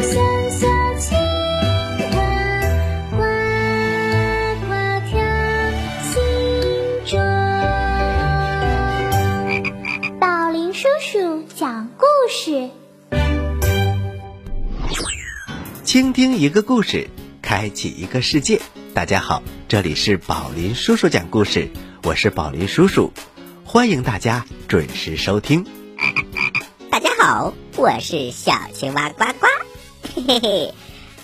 小青蛙，呱呱跳，宝林叔叔讲故事，倾听一个故事，开启一个世界。大家好，这里是宝林叔叔讲故事，我是宝林叔叔，欢迎大家准时收听。大家好，我是小青蛙呱呱。嘿嘿嘿，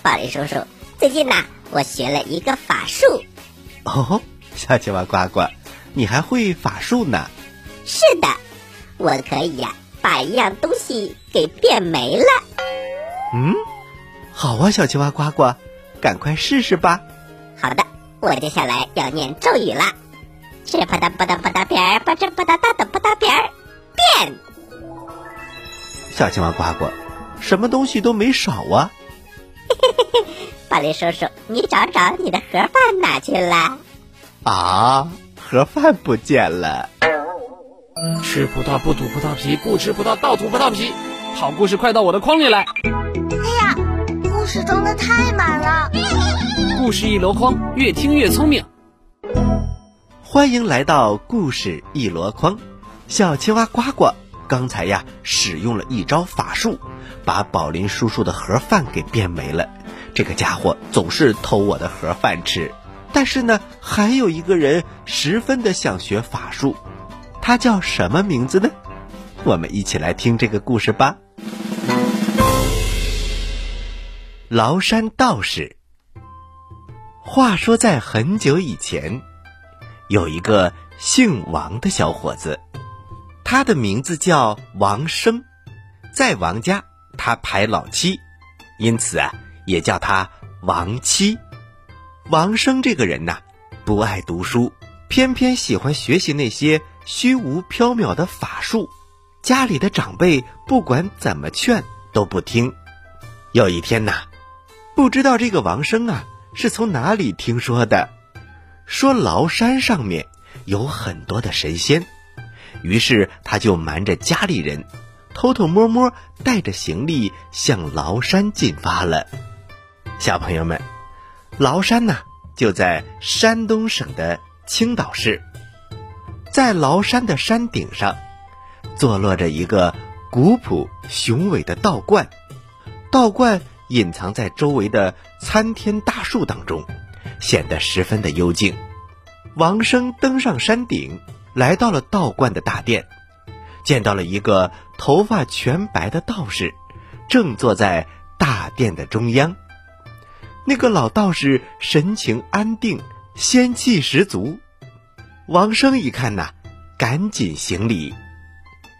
暴力叔叔，最近呢，我学了一个法术。哦，小青蛙呱呱，你还会法术呢？是的，我可以呀，把一样东西给变没了。嗯。好啊，小青蛙呱呱，赶快试试吧。好的，我接下来要念咒语了。吃不哒不哒不哒边儿，不吃不哒哒的啪嗒边儿，变。小青蛙呱呱，什么东西都没少啊。嘿嘿嘿嘿，宝林叔叔，你找找你的盒饭哪去了？啊，盒饭不见了。吃葡萄不吐葡萄皮，不吃葡萄倒吐葡萄皮。好故事快到我的筐里来。哎呀故事装的太满了，故事一箩筐，越听越聪明。欢迎来到故事一箩筐。小青蛙呱呱刚才呀，使用了一招法术，把宝林叔叔的盒饭给变没了。这个家伙总是偷我的盒饭吃。但是呢，还有一个人十分的想学法术，他叫什么名字呢？我们一起来听这个故事吧。崂山道士。话说，在很久以前，有一个姓王的小伙子，他的名字叫王生，在王家他排老七，因此啊，也叫他王七。王生这个人呐，不爱读书，偏偏喜欢学习那些虚无缥缈的法术，家里的长辈不管怎么劝都不听。有一天呐。不知道这个王生啊是从哪里听说的，说崂山上面有很多的神仙，于是他就瞒着家里人，偷偷摸摸带着行李向崂山进发了。小朋友们，崂山呢就在山东省的青岛市，在崂山的山顶上，坐落着一个古朴雄伟的道观，道观。隐藏在周围的参天大树当中，显得十分的幽静。王生登上山顶，来到了道观的大殿，见到了一个头发全白的道士，正坐在大殿的中央。那个老道士神情安定，仙气十足。王生一看呐，赶紧行礼，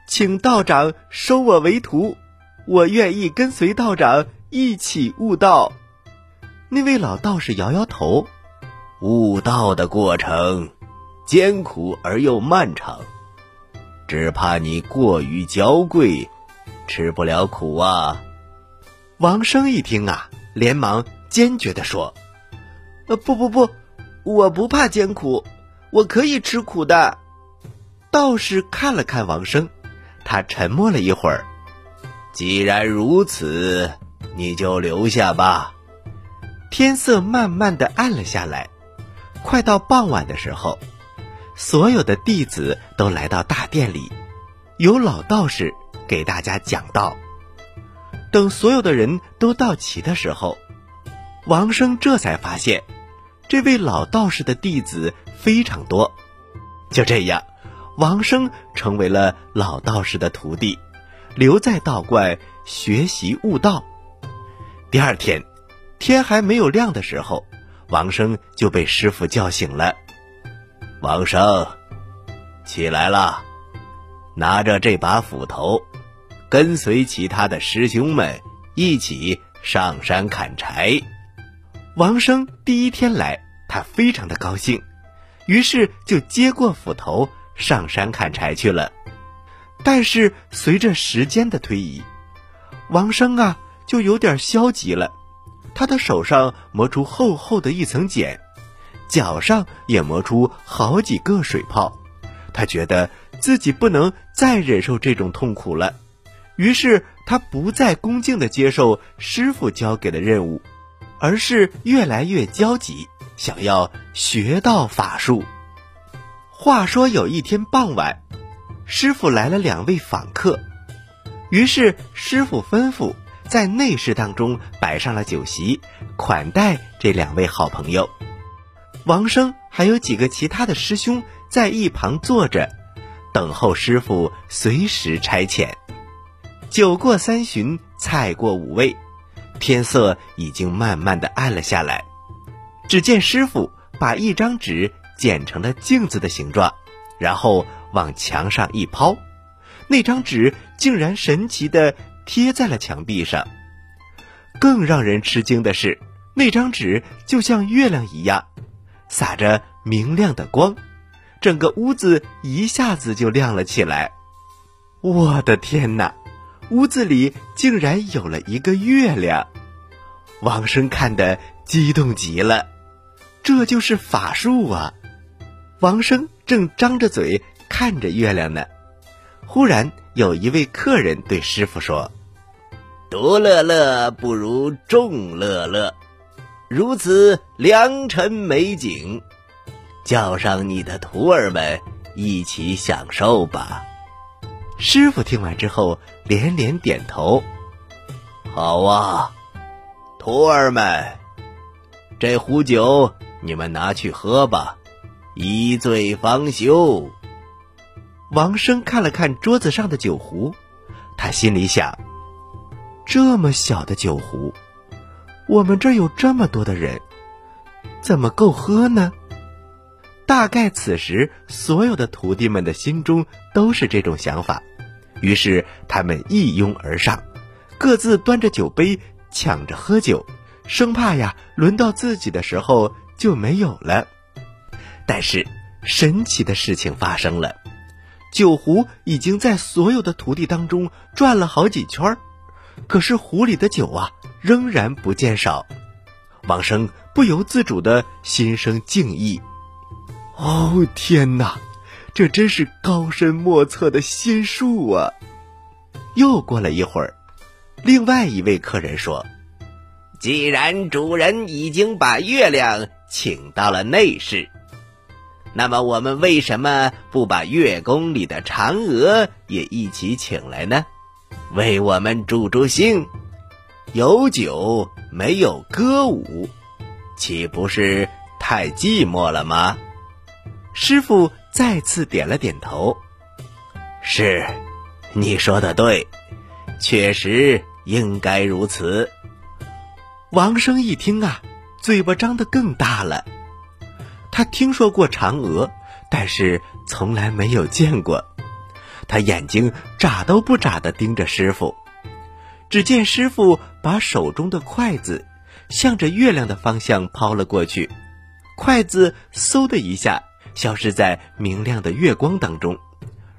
请道长收我为徒，我愿意跟随道长。一起悟道，那位老道士摇摇头，悟道的过程艰苦而又漫长，只怕你过于娇贵，吃不了苦啊。王生一听啊，连忙坚决的说：“呃，不不不，我不怕艰苦，我可以吃苦的。”道士看了看王生，他沉默了一会儿，既然如此。你就留下吧。天色慢慢的暗了下来，快到傍晚的时候，所有的弟子都来到大殿里，有老道士给大家讲道。等所有的人都到齐的时候，王生这才发现，这位老道士的弟子非常多。就这样，王生成为了老道士的徒弟，留在道观学习悟道。第二天，天还没有亮的时候，王生就被师傅叫醒了。王生，起来了，拿着这把斧头，跟随其他的师兄们一起上山砍柴。王生第一天来，他非常的高兴，于是就接过斧头上山砍柴去了。但是随着时间的推移，王生啊。就有点消极了，他的手上磨出厚厚的一层茧，脚上也磨出好几个水泡，他觉得自己不能再忍受这种痛苦了，于是他不再恭敬的接受师傅交给的任务，而是越来越焦急，想要学到法术。话说有一天傍晚，师傅来了两位访客，于是师傅吩咐。在内室当中摆上了酒席，款待这两位好朋友。王生还有几个其他的师兄在一旁坐着，等候师傅随时差遣。酒过三巡，菜过五味，天色已经慢慢的暗了下来。只见师傅把一张纸剪成了镜子的形状，然后往墙上一抛，那张纸竟然神奇的贴在了墙壁上。更让人吃惊的是，那张纸就像月亮一样。洒着明亮的光，整个屋子一下子就亮了起来。我的天哪，屋子里竟然有了一个月亮！王生看得激动极了，这就是法术啊！王生正张着嘴看着月亮呢，忽然有一位客人对师傅说：“独乐乐不如众乐乐。”如此良辰美景，叫上你的徒儿们一起享受吧。师傅听完之后连连点头：“好啊，徒儿们，这壶酒你们拿去喝吧，一醉方休。”王生看了看桌子上的酒壶，他心里想：这么小的酒壶。我们这儿有这么多的人，怎么够喝呢？大概此时所有的徒弟们的心中都是这种想法，于是他们一拥而上，各自端着酒杯抢着喝酒，生怕呀轮到自己的时候就没有了。但是神奇的事情发生了，酒壶已经在所有的徒弟当中转了好几圈儿。可是壶里的酒啊，仍然不见少。王生不由自主的心生敬意。哦天哪，这真是高深莫测的仙术啊！又过了一会儿，另外一位客人说：“既然主人已经把月亮请到了内室，那么我们为什么不把月宫里的嫦娥也一起请来呢？”为我们助助兴，有酒没有歌舞，岂不是太寂寞了吗？师傅再次点了点头。是，你说的对，确实应该如此。王生一听啊，嘴巴张得更大了。他听说过嫦娥，但是从来没有见过。他眼睛眨都不眨的盯着师傅，只见师傅把手中的筷子向着月亮的方向抛了过去，筷子嗖的一下消失在明亮的月光当中，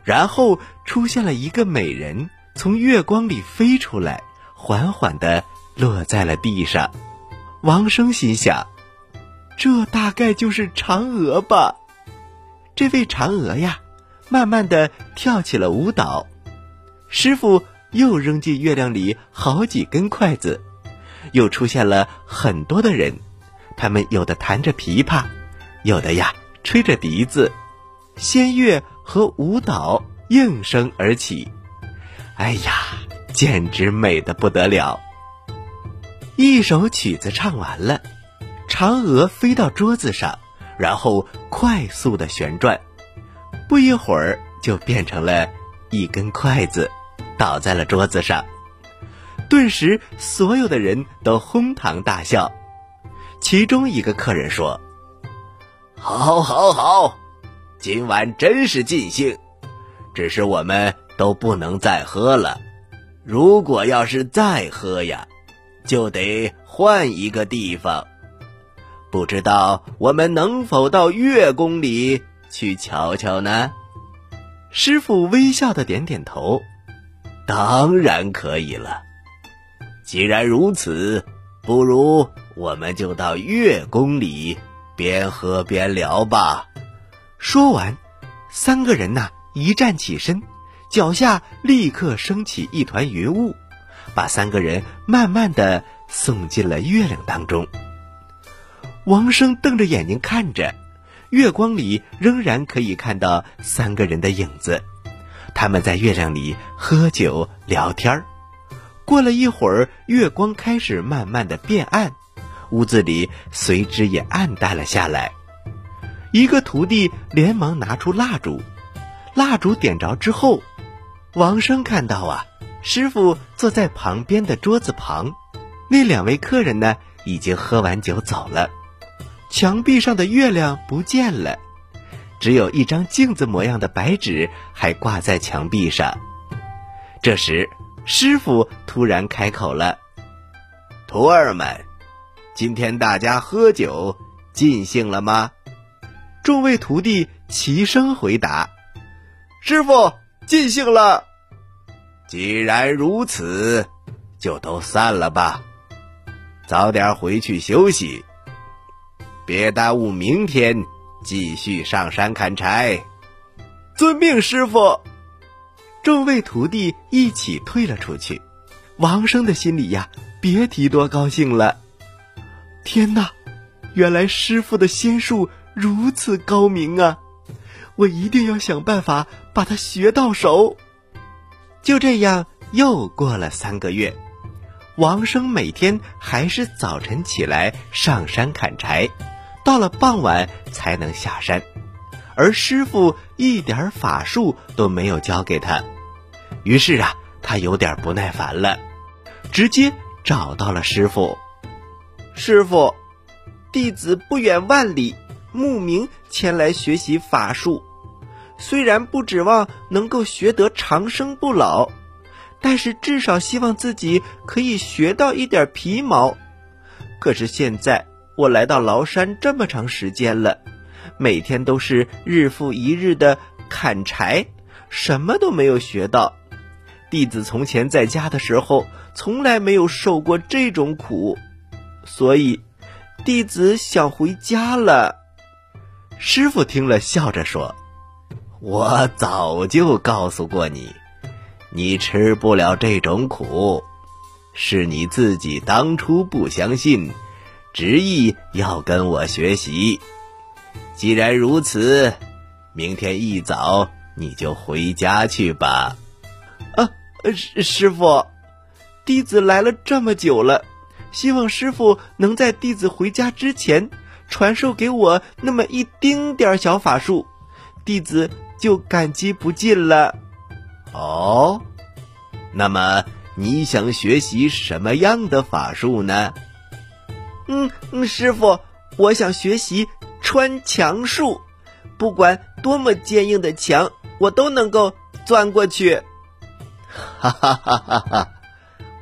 然后出现了一个美人从月光里飞出来，缓缓的落在了地上。王生心想，这大概就是嫦娥吧？这位嫦娥呀。慢慢的跳起了舞蹈，师傅又扔进月亮里好几根筷子，又出现了很多的人，他们有的弹着琵琶，有的呀吹着笛子，仙乐和舞蹈应声而起，哎呀，简直美的不得了。一首曲子唱完了，嫦娥飞到桌子上，然后快速的旋转。不一会儿，就变成了一根筷子，倒在了桌子上。顿时，所有的人都哄堂大笑。其中一个客人说：“好，好，好，今晚真是尽兴。只是我们都不能再喝了。如果要是再喝呀，就得换一个地方。不知道我们能否到月宫里？”去瞧瞧呢，师傅微笑的点点头，当然可以了。既然如此，不如我们就到月宫里边喝边聊吧。说完，三个人呐一站起身，脚下立刻升起一团云雾，把三个人慢慢的送进了月亮当中。王生瞪着眼睛看着。月光里仍然可以看到三个人的影子，他们在月亮里喝酒聊天儿。过了一会儿，月光开始慢慢的变暗，屋子里随之也暗淡了下来。一个徒弟连忙拿出蜡烛，蜡烛点着之后，王生看到啊，师傅坐在旁边的桌子旁，那两位客人呢，已经喝完酒走了。墙壁上的月亮不见了，只有一张镜子模样的白纸还挂在墙壁上。这时，师傅突然开口了：“徒儿们，今天大家喝酒尽兴了吗？”众位徒弟齐声回答：“师傅，尽兴了。”既然如此，就都散了吧，早点回去休息，别耽误明天继续上山砍柴。遵命，师傅。众位徒弟一起退了出去。王生的心里呀，别提多高兴了。天哪，原来师傅的仙术。如此高明啊！我一定要想办法把它学到手。就这样，又过了三个月，王生每天还是早晨起来上山砍柴，到了傍晚才能下山，而师傅一点法术都没有教给他。于是啊，他有点不耐烦了，直接找到了师傅。师傅，弟子不远万里。慕名前来学习法术，虽然不指望能够学得长生不老，但是至少希望自己可以学到一点皮毛。可是现在我来到崂山这么长时间了，每天都是日复一日的砍柴，什么都没有学到。弟子从前在家的时候，从来没有受过这种苦，所以弟子想回家了。师傅听了，笑着说：“我早就告诉过你，你吃不了这种苦，是你自己当初不相信，执意要跟我学习。既然如此，明天一早你就回家去吧。”啊，师师傅，弟子来了这么久了，希望师傅能在弟子回家之前。传授给我那么一丁点儿小法术，弟子就感激不尽了。哦，那么你想学习什么样的法术呢？嗯嗯，师傅，我想学习穿墙术，不管多么坚硬的墙，我都能够钻过去。哈哈哈哈哈！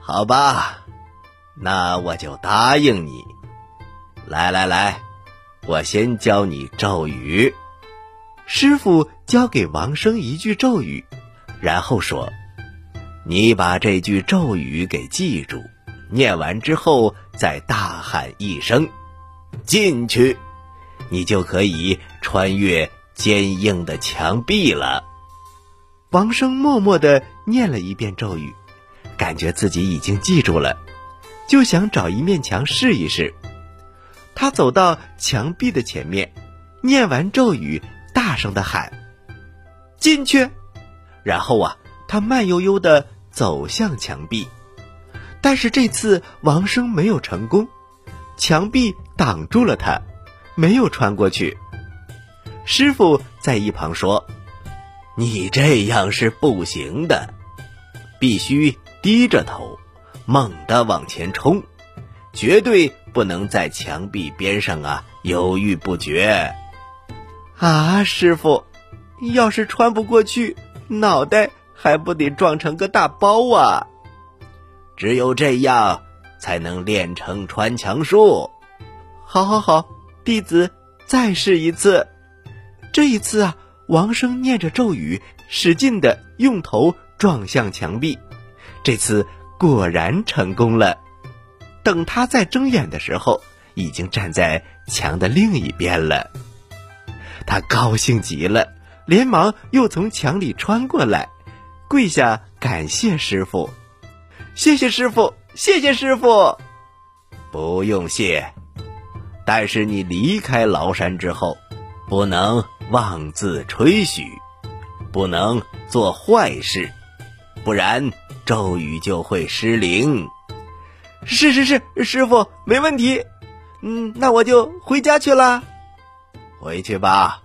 好吧，那我就答应你。来来来。我先教你咒语，师傅教给王生一句咒语，然后说：“你把这句咒语给记住，念完之后再大喊一声‘进去’，你就可以穿越坚硬的墙壁了。”王生默默的念了一遍咒语，感觉自己已经记住了，就想找一面墙试一试。他走到墙壁的前面，念完咒语，大声的喊：“进去！”然后啊，他慢悠悠的走向墙壁。但是这次王生没有成功，墙壁挡住了他，没有穿过去。师傅在一旁说：“你这样是不行的，必须低着头，猛地往前冲，绝对。”不能在墙壁边上啊犹豫不决，啊，师傅，要是穿不过去，脑袋还不得撞成个大包啊！只有这样才能练成穿墙术。好，好，好，弟子再试一次。这一次啊，王生念着咒语，使劲的用头撞向墙壁，这次果然成功了。等他再睁眼的时候，已经站在墙的另一边了。他高兴极了，连忙又从墙里穿过来，跪下感谢师傅：“谢谢师傅，谢谢师傅。”不用谢，但是你离开崂山之后，不能妄自吹嘘，不能做坏事，不然咒语就会失灵。是是是，师傅没问题。嗯，那我就回家去了。回去吧。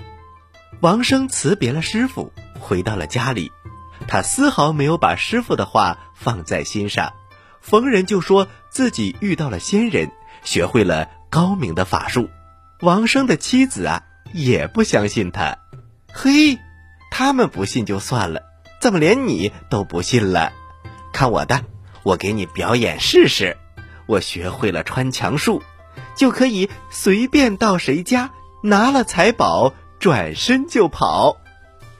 王生辞别了师傅，回到了家里。他丝毫没有把师傅的话放在心上，逢人就说自己遇到了仙人，学会了高明的法术。王生的妻子啊，也不相信他。嘿，他们不信就算了，怎么连你都不信了？看我的，我给你表演试试。我学会了穿墙术，就可以随便到谁家拿了财宝，转身就跑，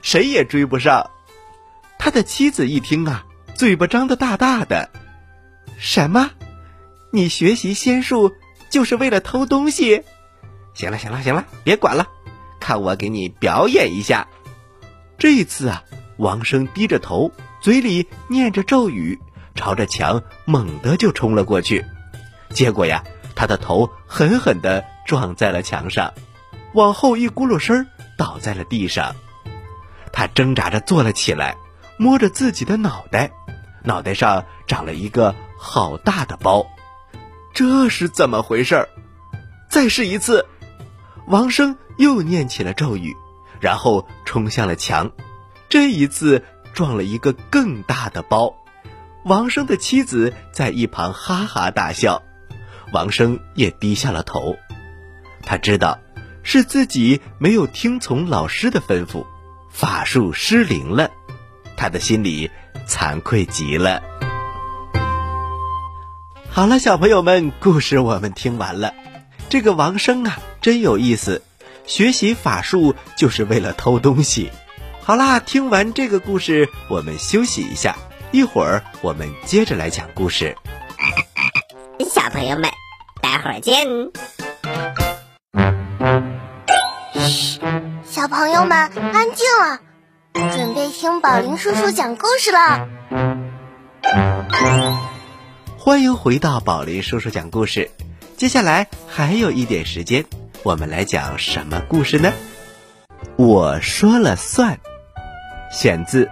谁也追不上。他的妻子一听啊，嘴巴张得大大的。什么？你学习仙术就是为了偷东西？行了，行了，行了，别管了，看我给你表演一下。这一次啊，王生低着头，嘴里念着咒语，朝着墙猛地就冲了过去。结果呀，他的头狠狠地撞在了墙上，往后一咕噜声倒在了地上。他挣扎着坐了起来，摸着自己的脑袋，脑袋上长了一个好大的包。这是怎么回事？再试一次。王生又念起了咒语，然后冲向了墙，这一次撞了一个更大的包。王生的妻子在一旁哈哈大笑。王生也低下了头，他知道是自己没有听从老师的吩咐，法术失灵了，他的心里惭愧极了。好了，小朋友们，故事我们听完了。这个王生啊，真有意思，学习法术就是为了偷东西。好啦，听完这个故事，我们休息一下，一会儿我们接着来讲故事。小朋友们，待会儿见。嘘，小朋友们安静了，准备听宝林叔叔讲故事了。欢迎回到宝林叔叔讲故事。接下来还有一点时间，我们来讲什么故事呢？我说了算，选自《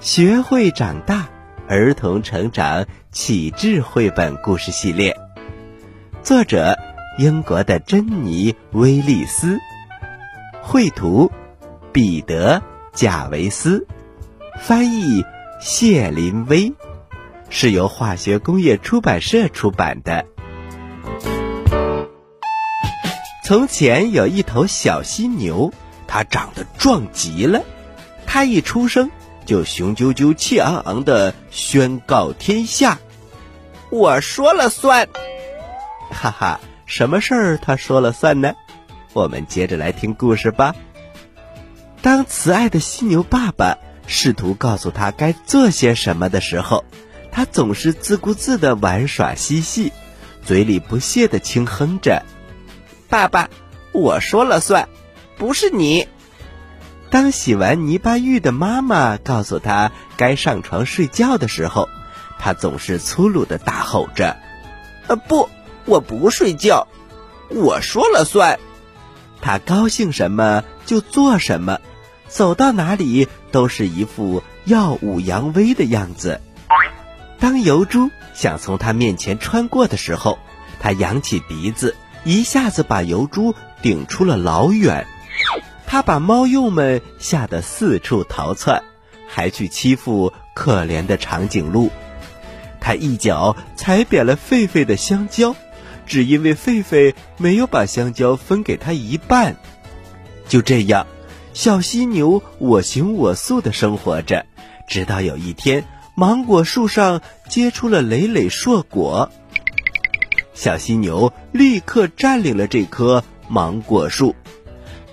学会长大儿童成长启智绘本故事系列》，作者英国的珍妮·威利斯，绘图彼得·贾维斯，翻译谢林威，是由化学工业出版社出版的。从前有一头小犀牛，它长得壮极了。它一出生就雄赳赳、气昂昂的宣告天下：“我说了算！”哈哈，什么事儿他说了算呢？我们接着来听故事吧。当慈爱的犀牛爸爸试图告诉他该做些什么的时候，他总是自顾自的玩耍嬉戏，嘴里不屑的轻哼着。爸爸，我说了算，不是你。当洗完泥巴浴的妈妈告诉他该上床睡觉的时候，他总是粗鲁的大吼着：“呃，不，我不睡觉，我说了算。”他高兴什么就做什么，走到哪里都是一副耀武扬威的样子。当油猪想从他面前穿过的时候，他扬起鼻子。一下子把油猪顶出了老远，他把猫鼬们吓得四处逃窜，还去欺负可怜的长颈鹿。他一脚踩扁了狒狒的香蕉，只因为狒狒没有把香蕉分给他一半。就这样，小犀牛我行我素的生活着，直到有一天，芒果树上结出了累累硕果。小犀牛立刻占领了这棵芒果树，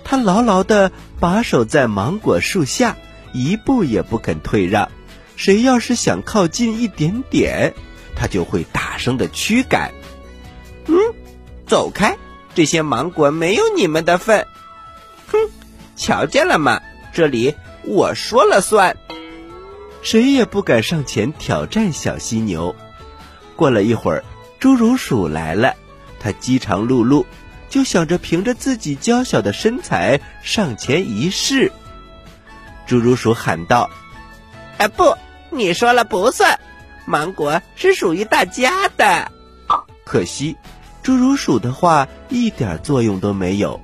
它牢牢地把守在芒果树下，一步也不肯退让。谁要是想靠近一点点，它就会大声的驱赶。嗯，走开！这些芒果没有你们的份。瞧见了吗？这里我说了算。谁也不敢上前挑战小犀牛。过了一会儿。侏儒鼠来了，它饥肠辘辘，就想着凭着自己娇小的身材上前一试。侏儒鼠喊道：“哎，不，你说了不算，芒果是属于大家的。可惜，侏儒鼠的话一点作用都没有。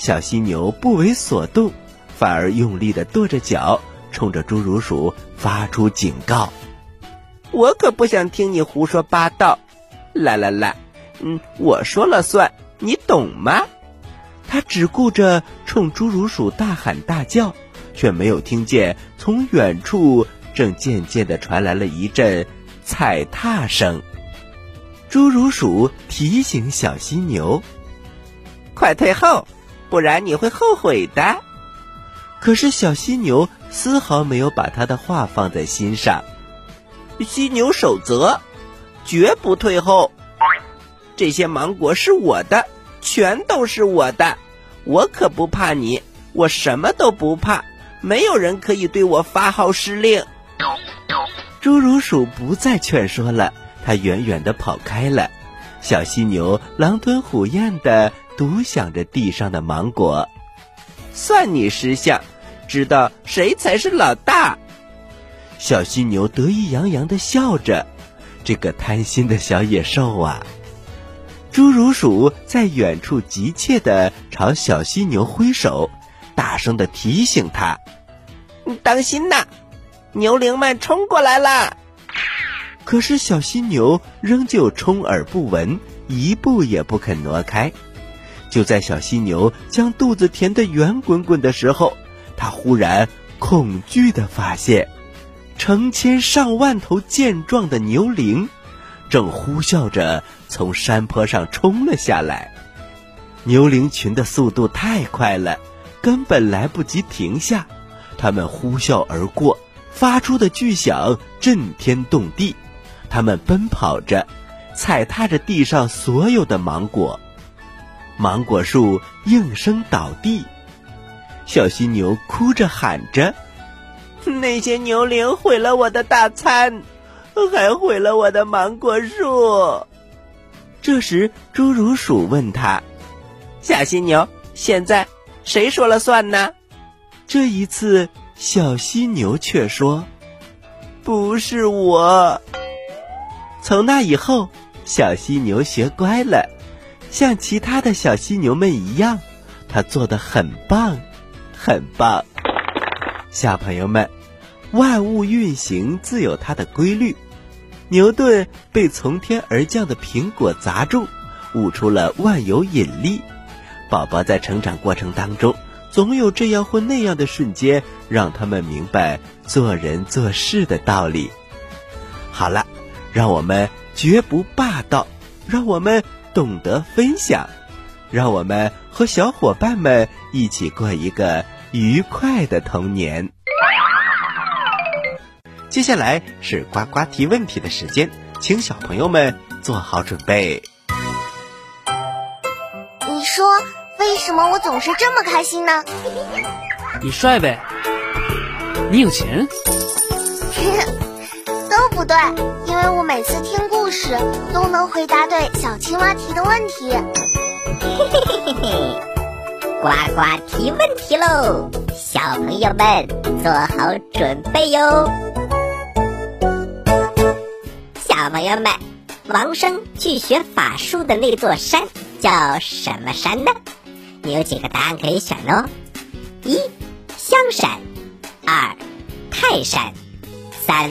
小犀牛不为所动，反而用力的跺着脚，冲着侏儒鼠发出警告：“我可不想听你胡说八道！来来来，嗯，我说了算，你懂吗？”他只顾着冲侏儒鼠大喊大叫，却没有听见从远处正渐渐的传来了一阵踩踏声。侏儒鼠提醒小犀牛：“快退后，不然你会后悔的。”可是小犀牛丝毫没有把他的话放在心上。犀牛守则：绝不退后。这些芒果是我的，全都是我的。我可不怕你，我什么都不怕，没有人可以对我发号施令。侏儒鼠不再劝说了。它远远的跑开了，小犀牛狼吞虎咽的独享着地上的芒果。算你识相，知道谁才是老大。小犀牛得意洋洋的笑着，这个贪心的小野兽啊！侏儒鼠在远处急切的朝小犀牛挥手，大声的提醒他：“当心呐，牛灵们冲过来了！”可是小犀牛仍旧充耳不闻，一步也不肯挪开。就在小犀牛将肚子填得圆滚滚的时候，它忽然恐惧地发现，成千上万头健壮的牛羚正呼啸着从山坡上冲了下来。牛羚群的速度太快了，根本来不及停下，它们呼啸而过，发出的巨响震天动地。它们奔跑着，踩踏着地上所有的芒果，芒果树应声倒地。小犀牛哭着喊着：“那些牛铃毁了我的大餐，还毁了我的芒果树。”这时，侏儒鼠问他：“小犀牛，现在谁说了算呢？”这一次，小犀牛却说：“不是我。”从那以后，小犀牛学乖了，像其他的小犀牛们一样，它做的很棒，很棒。小朋友们，万物运行自有它的规律。牛顿被从天而降的苹果砸中，悟出了万有引力。宝宝在成长过程当中，总有这样或那样的瞬间，让他们明白做人做事的道理。好了。让我们绝不霸道，让我们懂得分享，让我们和小伙伴们一起过一个愉快的童年。接下来是呱呱提问题的时间，请小朋友们做好准备。你说为什么我总是这么开心呢？你帅呗，你有钱。对，因为我每次听故事都能回答对小青蛙提的问题。嘿嘿嘿嘿嘿，呱呱提问题喽，小朋友们做好准备哟。小朋友们，王生去学法术的那座山叫什么山呢？有几个答案可以选哦：一香山，二泰山，三。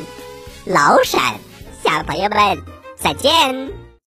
老闪，小朋友们再见。